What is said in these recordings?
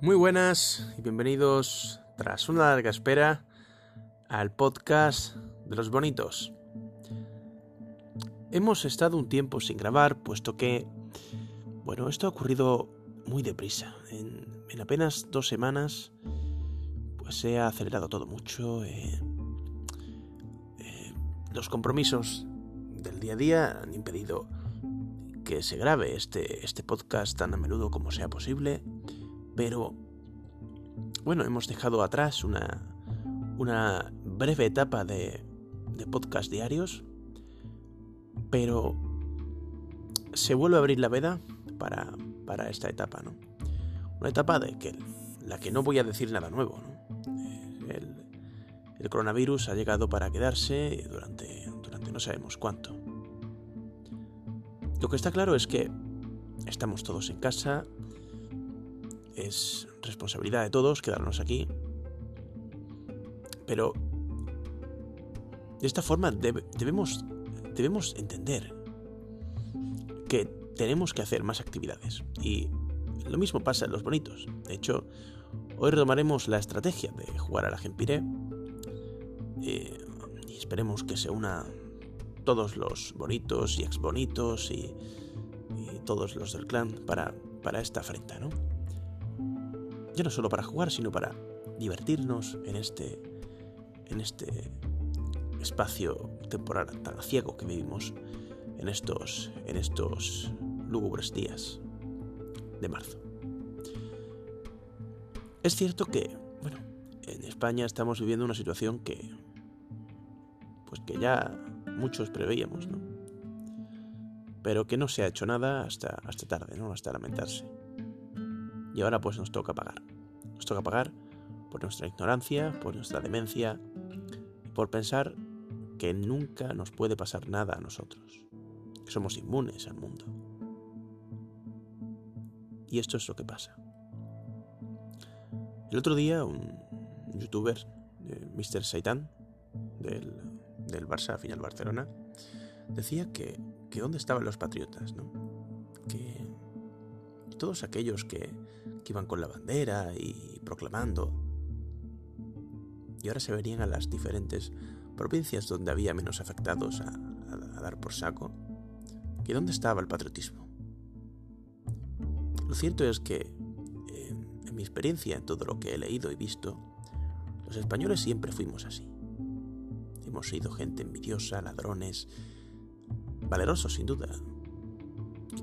Muy buenas y bienvenidos, tras una larga espera, al podcast de los bonitos. Hemos estado un tiempo sin grabar, puesto que, bueno, esto ha ocurrido muy deprisa. En, apenas dos semanas, pues se ha acelerado todo mucho. Eh, eh, los compromisos del día a día han impedido que se grabe este, este podcast tan a menudo como sea posible pero, bueno, hemos dejado atrás una, una breve etapa de, de podcast diarios, pero se vuelve a abrir la veda para, para esta etapa, ¿no? Una etapa de que, la que no voy a decir nada nuevo, ¿no? El, coronavirus ha llegado para quedarse durante, durante no sabemos cuánto. Lo que está claro es que estamos todos en casa, es responsabilidad de todos quedarnos aquí. Pero de esta forma debemos, debemos entender que tenemos que hacer más actividades. Y lo mismo pasa en los bonitos. De hecho, hoy retomaremos la estrategia de jugar a la Gempire. Eh, y esperemos que se una todos los bonitos y ex bonitos y, y todos los del clan para, para esta afrenta, ¿no? Ya no solo para jugar, sino para divertirnos en este, en este espacio temporal tan ciego que vivimos en estos, en estos lúgubres días de marzo. Es cierto que, bueno, en España estamos viviendo una situación que, pues que ya muchos preveíamos, ¿no? Pero que no se ha hecho nada hasta, hasta tarde, ¿no? Hasta lamentarse. Y ahora pues nos toca pagar. Nos toca pagar por nuestra ignorancia, por nuestra demencia, por pensar que nunca nos puede pasar nada a nosotros, somos inmunes al mundo. Y esto es lo que pasa. El otro día un youtuber, eh, Mr. Saitan, del, del Barça, final Barcelona, decía que, que dónde estaban los patriotas, ¿no? Que todos aquellos que, iban con la bandera y proclamando. Y ahora se venían a las diferentes provincias donde había menos afectados a, dar por saco. ¿Que dónde estaba el patriotismo? Lo cierto es que, en mi experiencia, en todo lo que he leído y visto, los españoles siempre fuimos así. Hemos sido gente envidiosa, ladrones, valerosos sin duda,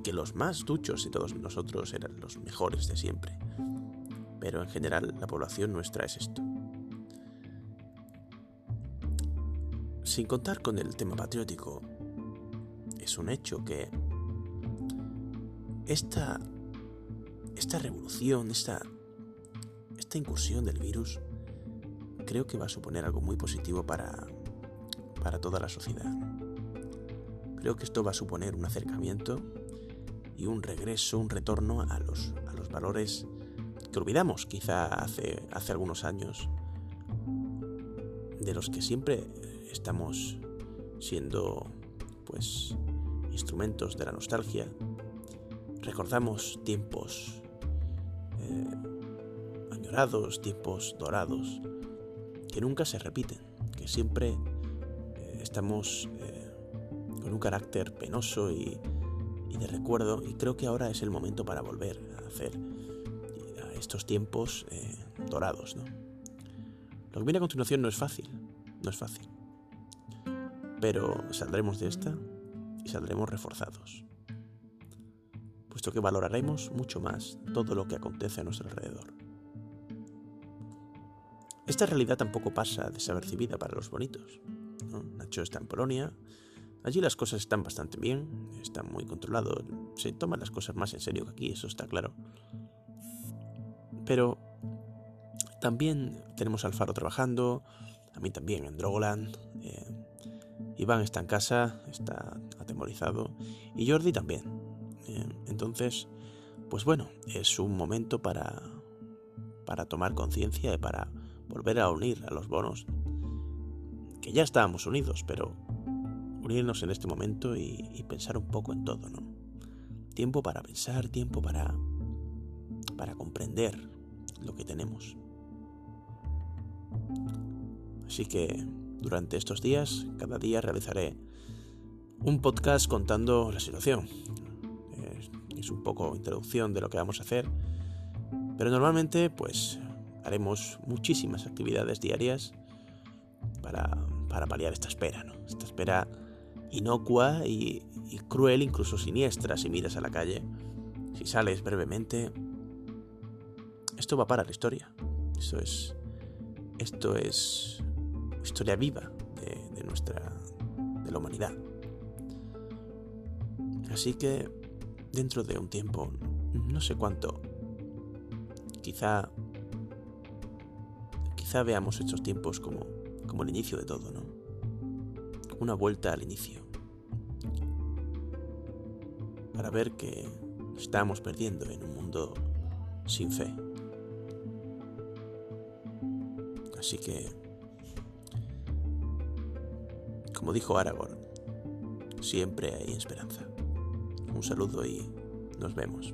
que los más duchos de todos nosotros eran los mejores de siempre. Pero en general la población nuestra es esto. Sin contar con el tema patriótico, es un hecho que esta, esta revolución, esta, esta incursión del virus, creo que va a suponer algo muy positivo para, para toda la sociedad. Creo que esto va a suponer un acercamiento y un regreso, un retorno a los, a los valores que olvidamos quizá hace, hace algunos años, de los que siempre estamos siendo pues instrumentos de la nostalgia. Recordamos tiempos eh, añorados, tiempos dorados, que nunca se repiten, que siempre eh, estamos eh, con un carácter penoso y de recuerdo y creo que ahora es el momento para volver a hacer estos tiempos eh, dorados. ¿no? Lo que viene a continuación no es fácil, no es fácil, pero saldremos de esta y saldremos reforzados, puesto que valoraremos mucho más todo lo que acontece a nuestro alrededor. Esta realidad tampoco pasa desapercibida para los bonitos. Nacho está en Polonia, Allí las cosas están bastante bien, están muy controlados, se toman las cosas más en serio que aquí, eso está claro. Pero también tenemos al Faro trabajando, a mí también en Drogoland. Eh, Iván está en casa, está atemorizado, y Jordi también. Eh, entonces, pues bueno, es un momento para, para tomar conciencia y para volver a unir a los bonos, que ya estábamos unidos, pero unirnos en este momento y, pensar un poco en todo, ¿no? Tiempo para pensar, tiempo para, para comprender lo que tenemos. Así que durante estos días, cada día realizaré un podcast contando la situación. Es un poco introducción de lo que vamos a hacer, pero normalmente pues haremos muchísimas actividades diarias para, para paliar esta espera, ¿no? Esta espera inocua y, y cruel, incluso siniestra si miras a la calle. Si sales brevemente, esto va para la historia. Eso es, esto es historia viva de, nuestra, de la humanidad. Así que dentro de un tiempo, no sé cuánto, quizá, quizá veamos estos tiempos como, como el inicio de todo, ¿no? Una vuelta al inicio. Para ver que estamos perdiendo en un mundo sin fe. Así que, como dijo Aragorn, siempre hay esperanza. Un saludo y nos vemos.